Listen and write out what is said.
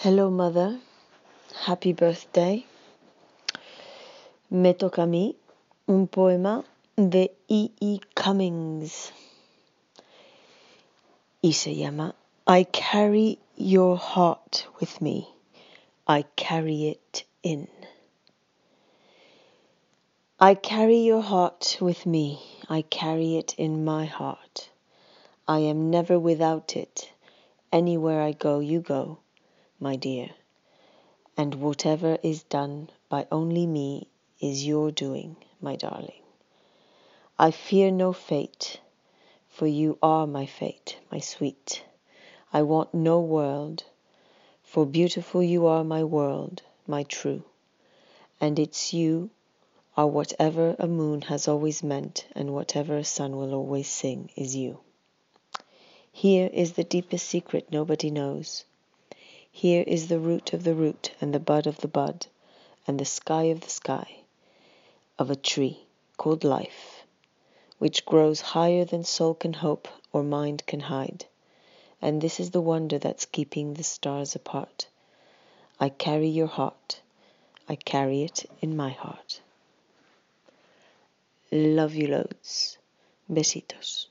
Hello, Mother. Happy birthday. Me toca a mí un poema de E. E. Cummings y se llama I carry your heart with me. I carry it in. I carry your heart with me. I carry it in my heart. I am never without it. Anywhere I go, you go my dear, and whatever is done by only me is your doing, my darling. I fear no fate, for you are my fate, my sweet. I want no world, for beautiful you are my world, my true. And it's you are whatever a moon has always meant, and whatever a sun will always sing is you. Here is the deepest secret nobody knows. Here is the root of the root, and the bud of the bud, and the sky of the sky, of a tree called life, which grows higher than soul can hope or mind can hide. And this is the wonder that's keeping the stars apart. I carry your heart. I carry it in my heart. Love you loads. Besitos.